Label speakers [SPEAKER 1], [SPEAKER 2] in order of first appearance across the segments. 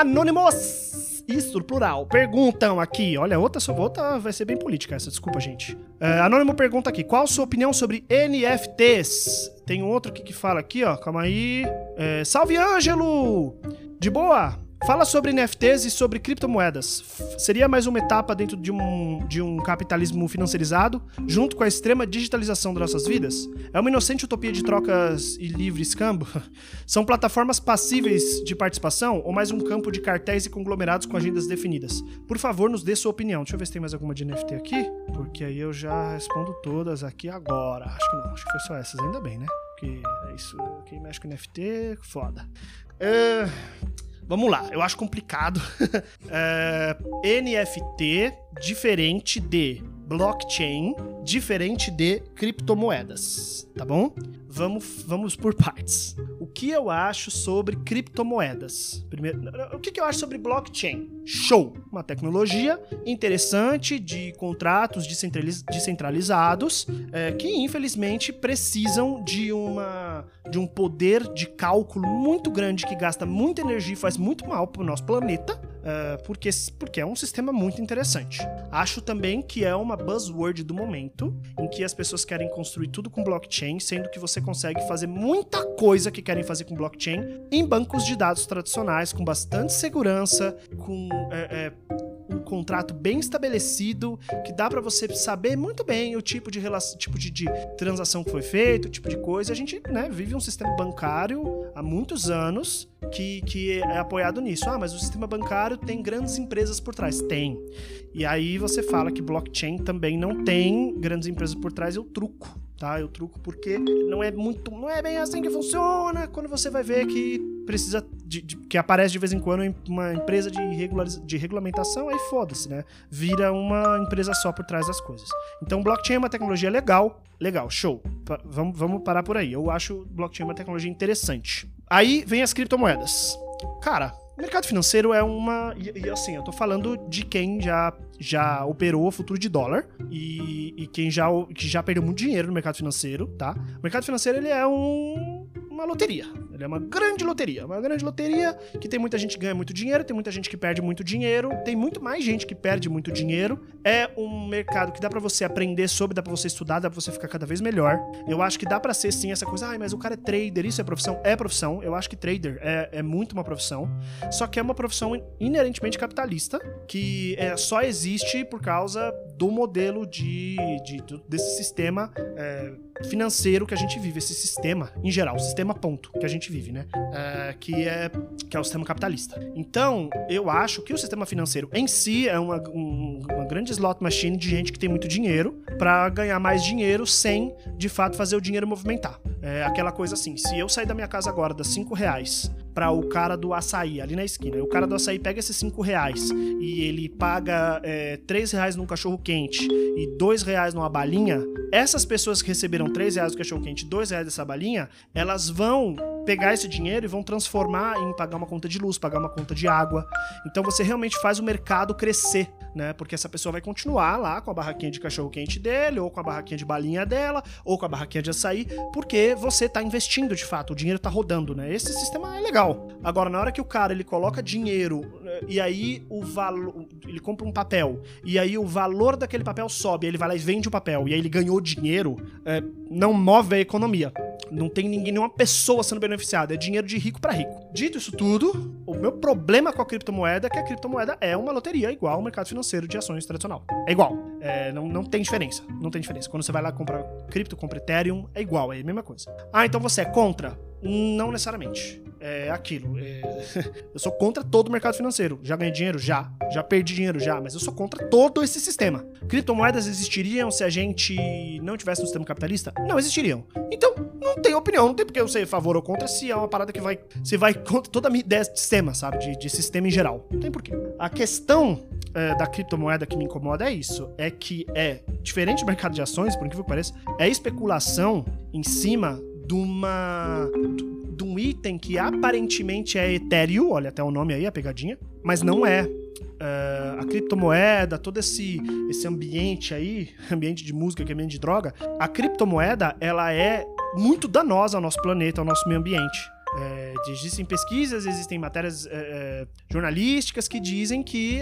[SPEAKER 1] Anônimos! Isso, plural. Perguntam aqui. Olha, outra, outra vai ser bem política essa, desculpa, gente. É, Anônimo pergunta aqui: qual a sua opinião sobre NFTs? Tem outro aqui que fala aqui, ó. Calma aí. É, Salve, Ângelo! De boa? Fala sobre NFTs e sobre criptomoedas. Seria mais uma etapa dentro de um, de um capitalismo financiarizado, junto com a extrema digitalização das nossas vidas? É uma inocente utopia de trocas e livre escambo? São plataformas passíveis de participação ou mais um campo de cartéis e conglomerados com agendas definidas? Por favor, nos dê sua opinião. Deixa eu ver se tem mais alguma de NFT aqui, porque aí eu já respondo todas aqui agora. Acho que não, acho que foi só essas, ainda bem, né? Porque é isso, quem mexe com NFT, foda. Uh, Vamos lá, eu acho complicado. é, NFT diferente de blockchain, diferente de criptomoedas, tá bom? Vamos, vamos por partes. Que eu acho sobre criptomoedas? Primeiro, o que eu acho sobre blockchain? Show! Uma tecnologia interessante de contratos descentralizados é, que, infelizmente, precisam de, uma, de um poder de cálculo muito grande que gasta muita energia e faz muito mal para o nosso planeta uh, porque, porque é um sistema muito interessante. Acho também que é uma buzzword do momento, em que as pessoas querem construir tudo com blockchain, sendo que você consegue fazer muita coisa que querem fazer com blockchain em bancos de dados tradicionais, com bastante segurança, com. É, é, contrato bem estabelecido, que dá para você saber muito bem o tipo de relação, tipo de, de, transação que foi feita, o tipo de coisa. A gente né, vive um sistema bancário há muitos anos que, que é apoiado nisso. Ah, mas o sistema bancário tem grandes empresas por trás. Tem. E aí você fala que blockchain também não tem grandes empresas por trás, eu truco tá? Eu truco porque não é muito, não é bem assim que funciona. Quando você vai ver que precisa de, de, que aparece de vez em quando uma empresa de, de regulamentação, aí foda-se, né? Vira uma empresa só por trás das coisas. Então, blockchain é uma tecnologia legal, legal, show. Vamos, vamos parar por aí. Eu acho blockchain uma tecnologia interessante. Aí vem as criptomoedas. Cara, o mercado financeiro é uma. E, e, assim, eu tô falando de quem já, já operou o futuro de dólar e, e quem já, que já perdeu muito dinheiro no mercado financeiro, tá? O mercado financeiro ele é um, uma loteria. Ele é uma grande loteria. Uma grande loteria que tem muita gente que ganha muito dinheiro, tem muita gente que perde muito dinheiro, tem muito mais gente que perde muito dinheiro. É um mercado que dá para você aprender sobre, dá pra você estudar, dá pra você ficar cada vez melhor. Eu acho que dá para ser sim essa coisa, ai, mas o cara é trader, isso é profissão? É profissão. Eu acho que trader é, é muito uma profissão. Só que é uma profissão inerentemente capitalista, que é, só existe por causa do modelo de, de desse sistema é, financeiro que a gente vive, esse sistema em geral, sistema ponto que a gente vive, né? É, que, é, que é o sistema capitalista. Então, eu acho que o sistema financeiro em si é uma, um, uma grande slot machine de gente que tem muito dinheiro para ganhar mais dinheiro sem, de fato, fazer o dinheiro movimentar. É aquela coisa assim, se eu sair da minha casa agora, das 5 reais, para o cara do açaí ali na esquina. O cara do açaí pega esses 5 reais e ele paga é, 3 reais num cachorro quente e 2 reais numa balinha. Essas pessoas que receberam 3 reais do cachorro quente e 2 reais dessa balinha, elas vão pegar esse dinheiro e vão transformar em pagar uma conta de luz, pagar uma conta de água. Então você realmente faz o mercado crescer né? Porque essa pessoa vai continuar lá com a barraquinha de cachorro quente dele, ou com a barraquinha de balinha dela, ou com a barraquinha de açaí, porque você está investindo de fato, o dinheiro está rodando, né? Esse sistema é legal. Agora, na hora que o cara ele coloca dinheiro e aí o valor, ele compra um papel e aí o valor daquele papel sobe, ele vai lá e vende o papel e aí ele ganhou dinheiro, é, não move a economia. Não tem ninguém, nenhuma pessoa sendo beneficiada. É dinheiro de rico para rico. Dito isso tudo, o meu problema com a criptomoeda é que a criptomoeda é uma loteria igual ao mercado financeiro de ações tradicional. É igual. É, não, não tem diferença. Não tem diferença. Quando você vai lá comprar cripto, compra Ethereum, é igual, é a mesma coisa. Ah, então você é contra? Não necessariamente. É aquilo. É... eu sou contra todo o mercado financeiro. Já ganhei dinheiro? Já. Já perdi dinheiro? Já. Mas eu sou contra todo esse sistema. Criptomoedas existiriam se a gente não tivesse um sistema capitalista? Não existiriam. Então, não tem opinião. Não tem porque eu ser favor ou contra se é uma parada que vai. Se vai contra toda a minha ideia de sistema, sabe? De, de sistema em geral. Não tem porquê. A questão é, da criptomoeda que me incomoda é isso. É que é diferente do mercado de ações, por incrível que pareça, é especulação em cima de uma um item que aparentemente é etéreo, olha até o nome aí, a pegadinha, mas não é. Uh, a criptomoeda, todo esse, esse ambiente aí, ambiente de música, que é ambiente de droga, a criptomoeda, ela é muito danosa ao nosso planeta, ao nosso meio ambiente. É, existem pesquisas, existem matérias é, jornalísticas que dizem que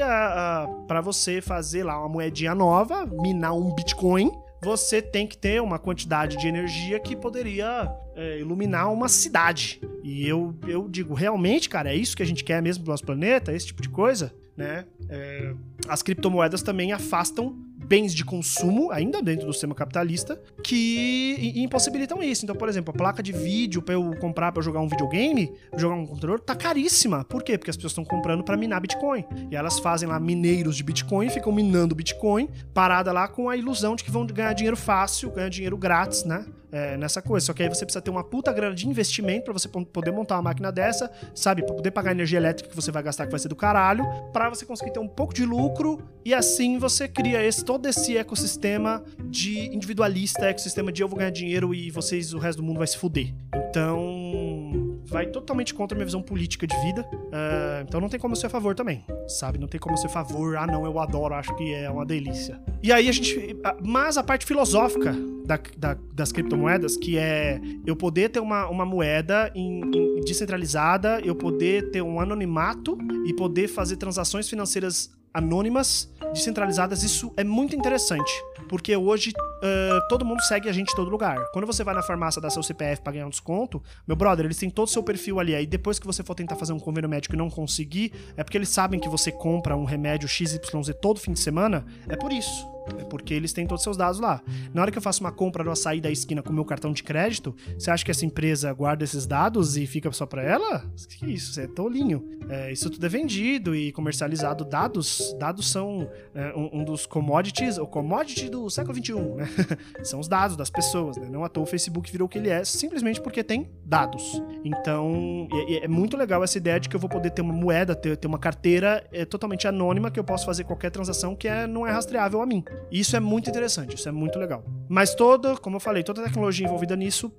[SPEAKER 1] para você fazer lá uma moedinha nova, minar um Bitcoin, você tem que ter uma quantidade de energia que poderia é, iluminar uma cidade. E eu, eu digo, realmente, cara, é isso que a gente quer mesmo do nosso planeta, esse tipo de coisa, né? É, as criptomoedas também afastam bens de consumo, ainda dentro do sistema capitalista, que impossibilitam isso. Então, por exemplo, a placa de vídeo para eu comprar para jogar um videogame, jogar um computador, tá caríssima. Por quê? Porque as pessoas estão comprando para minar Bitcoin. E elas fazem lá mineiros de Bitcoin, ficam minando Bitcoin, parada lá com a ilusão de que vão ganhar dinheiro fácil, ganhar dinheiro grátis, né? É, nessa coisa. Só que aí você precisa ter uma puta grana de investimento para você poder montar uma máquina dessa, sabe? Pra poder pagar a energia elétrica que você vai gastar, que vai ser do caralho, para você conseguir ter um pouco de lucro e assim você cria esse, todo esse ecossistema de individualista, ecossistema de eu vou ganhar dinheiro e vocês, o resto do mundo vai se fuder. Então vai totalmente contra a minha visão política de vida. Uh, então não tem como eu ser a favor também, sabe? Não tem como eu ser a favor. Ah, não, eu adoro, acho que é uma delícia. E aí a gente. Mas a parte filosófica da, da, das criptomoedas, que é eu poder ter uma, uma moeda em, em, descentralizada, eu poder ter um anonimato e poder fazer transações financeiras anônimas, descentralizadas, isso é muito interessante. Porque hoje uh, todo mundo segue a gente em todo lugar. Quando você vai na farmácia dar seu CPF pra ganhar um desconto, meu brother, eles têm todo o seu perfil ali. Aí depois que você for tentar fazer um convênio médico e não conseguir, é porque eles sabem que você compra um remédio XYZ todo fim de semana. É por isso. É porque eles têm todos os seus dados lá. Na hora que eu faço uma compra no açaí da esquina com meu cartão de crédito, você acha que essa empresa guarda esses dados e fica só para ela? Que isso? Você é tolinho. É, isso tudo é vendido e comercializado. Dados, dados são é, um, um, dos commodities, o commodity do século XXI, né? são os dados das pessoas, né? Não à toa o Facebook virou o que ele é, simplesmente porque tem dados. Então, é, é muito legal essa ideia de que eu vou poder ter uma moeda, ter, ter uma carteira é, totalmente anônima que eu posso fazer qualquer transação que é, não é rastreável a mim. Isso é muito interessante, isso é muito legal. Mas toda, como eu falei, toda a tecnologia envolvida nisso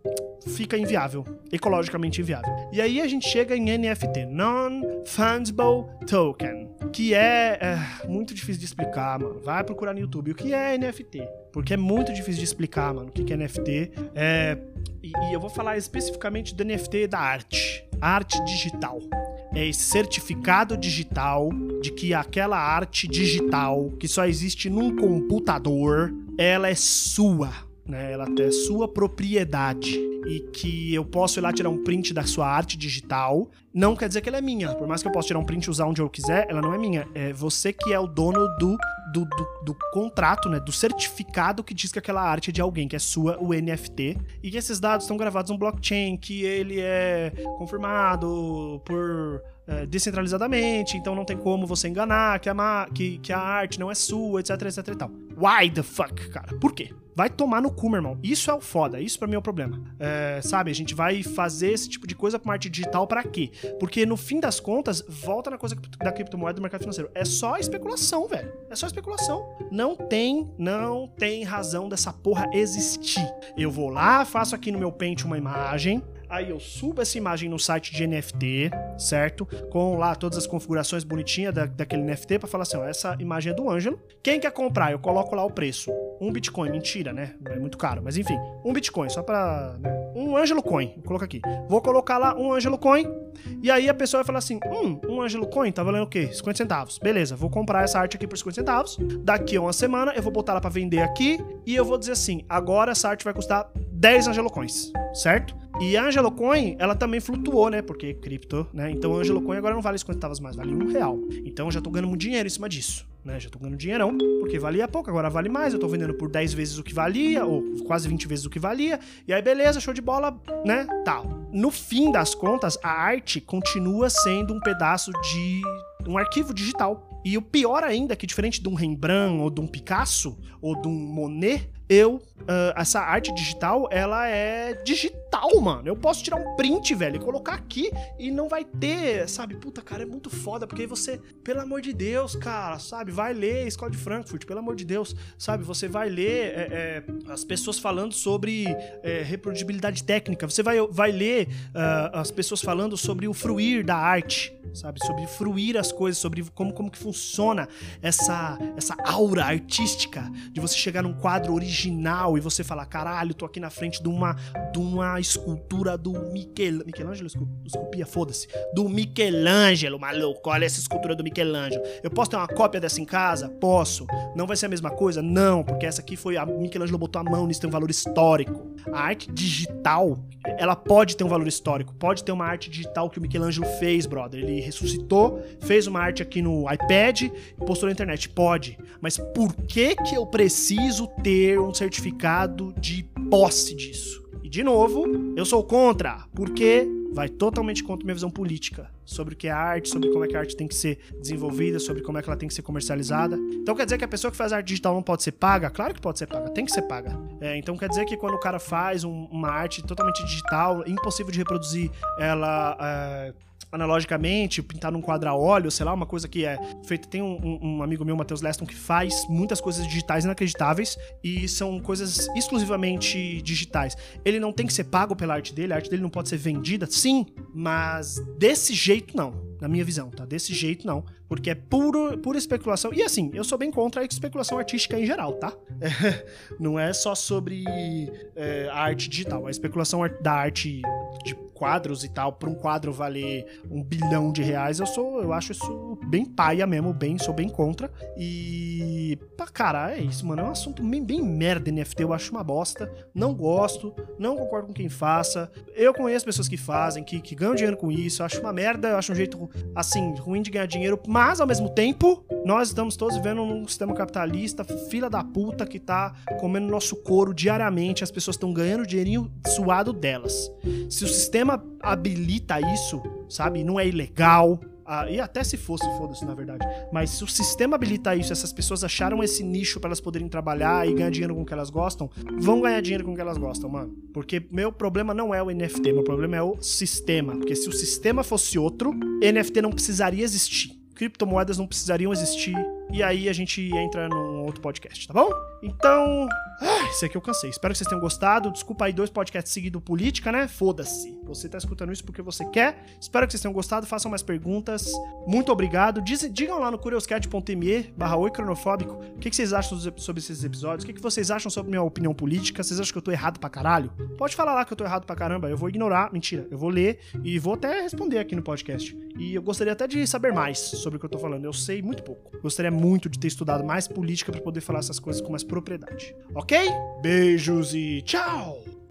[SPEAKER 1] fica inviável, ecologicamente inviável. E aí a gente chega em NFT, Non-Fungible Token, que é, é, muito difícil de explicar, mano. Vai procurar no YouTube o que é NFT, porque é muito difícil de explicar, mano, o que é NFT. É, e, e eu vou falar especificamente do NFT da arte, arte digital é certificado digital de que aquela arte digital que só existe num computador, ela é sua, né? Ela é sua propriedade e que eu posso ir lá tirar um print da sua arte digital, não quer dizer que ela é minha. Por mais que eu possa tirar um print e usar onde eu quiser, ela não é minha. É você que é o dono do, do, do, do contrato, né? Do certificado que diz que aquela arte é de alguém, que é sua, o NFT. E que esses dados estão gravados no blockchain, que ele é confirmado por é, descentralizadamente, então não tem como você enganar que a, que, que a arte não é sua, etc, etc e tal. Why the fuck, cara? Por quê? Vai tomar no cu, meu irmão. Isso é o foda, isso pra mim é o problema. É, sabe, a gente vai fazer esse tipo de coisa com arte digital para quê? Porque no fim das contas, volta na coisa da criptomoeda do mercado financeiro. É só especulação, velho. É só especulação. Não tem, não tem razão dessa porra existir. Eu vou lá, faço aqui no meu Paint uma imagem, Aí eu subo essa imagem no site de NFT, certo? Com lá todas as configurações bonitinhas da, daquele NFT para falar assim: ó, essa imagem é do Ângelo. Quem quer comprar? Eu coloco lá o preço. Um Bitcoin, mentira, né? É muito caro, mas enfim, um Bitcoin, só pra. Né? Um Ângelo Coin, coloca aqui. Vou colocar lá um Ângelo Coin. E aí a pessoa vai falar assim: hum, um Ângelo Coin tá valendo o quê? 50 centavos. Beleza, vou comprar essa arte aqui por 50 centavos. Daqui a uma semana eu vou botar ela pra vender aqui. E eu vou dizer assim: agora essa arte vai custar 10 Angelo Coins, certo? E a Angelo Coin, ela também flutuou, né? Porque cripto, né? Então a Angelo Coin agora não vale 50 centavos mais, vale um real. Então eu já tô ganhando muito dinheiro em cima disso, né? Já tô ganhando dinheirão, porque valia pouco, agora vale mais. Eu tô vendendo por 10 vezes o que valia, ou quase 20 vezes o que valia. E aí, beleza, show de bola, né? Tal. No fim das contas, a arte continua sendo um pedaço de um arquivo digital. E o pior ainda é que, diferente de um Rembrandt ou de um Picasso ou de um Monet, eu, uh, essa arte digital, ela é digital, mano. Eu posso tirar um print, velho, e colocar aqui e não vai ter, sabe? Puta, cara, é muito foda, porque aí você, pelo amor de Deus, cara, sabe? Vai ler Escola de Frankfurt, pelo amor de Deus, sabe? Você vai ler é, é, as pessoas falando sobre é, técnica, você vai, vai ler uh, as pessoas falando sobre o fruir da arte, sabe? Sobre fruir as coisas, sobre como, como que funciona essa, essa aura artística de você chegar num quadro original original e você fala, caralho, tô aqui na frente de uma, de uma escultura do Michel... Michelangelo esculpia, foda-se. Do Michelangelo, maluco, olha essa escultura do Michelangelo. Eu posso ter uma cópia dessa em casa? Posso. Não vai ser a mesma coisa? Não, porque essa aqui foi a Michelangelo botou a mão nisso, tem um valor histórico. A arte digital, ela pode ter um valor histórico, pode ter uma arte digital que o Michelangelo fez, brother. Ele ressuscitou, fez uma arte aqui no iPad e postou na internet. Pode. Mas por que que eu preciso ter um certificado de posse disso? E de novo, eu sou contra, porque vai totalmente contra minha visão política sobre o que é arte, sobre como é que a arte tem que ser desenvolvida, sobre como é que ela tem que ser comercializada. Então quer dizer que a pessoa que faz arte digital não pode ser paga? Claro que pode ser paga, tem que ser paga. É, então quer dizer que quando o cara faz um, uma arte totalmente digital, impossível de reproduzir ela. É, analogicamente, pintar num quadro a óleo, sei lá, uma coisa que é feita. Tem um, um amigo meu, Matheus Leston, que faz muitas coisas digitais inacreditáveis e são coisas exclusivamente digitais. Ele não tem que ser pago pela arte dele, a arte dele não pode ser vendida, sim, mas desse jeito não na minha visão, tá? Desse jeito não, porque é puro, pura especulação. E assim, eu sou bem contra a especulação artística em geral, tá? É, não é só sobre é, a arte digital, a especulação da arte de quadros e tal, para um quadro valer um bilhão de reais, eu sou, eu acho isso bem paia mesmo, bem, sou bem contra. E, pá, cara, é isso, mano, é um assunto bem, bem merda NFT, eu acho uma bosta, não gosto, não concordo com quem faça. Eu conheço pessoas que fazem, que, que ganham dinheiro com isso, eu acho uma merda, eu acho um jeito assim, ruim de ganhar dinheiro, mas ao mesmo tempo, nós estamos todos vivendo num sistema capitalista, fila da puta que tá comendo nosso couro diariamente, as pessoas estão ganhando dinheirinho suado delas. Se o sistema habilita isso, sabe, não é ilegal, ah, e até se fosse, foda-se, na verdade. Mas se o sistema habilita isso, essas pessoas acharam esse nicho para elas poderem trabalhar e ganhar dinheiro com o que elas gostam, vão ganhar dinheiro com o que elas gostam, mano. Porque meu problema não é o NFT, meu problema é o sistema. Porque se o sistema fosse outro, NFT não precisaria existir. Criptomoedas não precisariam existir. E aí a gente entra num outro podcast, tá bom? Então, ah, esse aqui eu cansei. Espero que vocês tenham gostado. Desculpa aí dois podcasts seguidos política, né? Foda-se. Você tá escutando isso porque você quer. Espero que vocês tenham gostado. Façam mais perguntas. Muito obrigado. Diz, digam lá no curioscat.me barra oi cronofóbico o que, que, vocês acham sobre esses episódios. O que, que vocês acham sobre minha opinião política. Vocês acham que eu tô errado pra caralho? Pode falar lá que eu tô errado pra caramba. Eu vou ignorar. Mentira. Eu vou ler e vou até responder aqui no podcast. E eu gostaria até de saber mais sobre o que eu tô falando. Eu sei muito pouco. Gostaria muito de ter estudado mais política para poder falar essas coisas com mais propriedade. Ok? Beijos e tchau!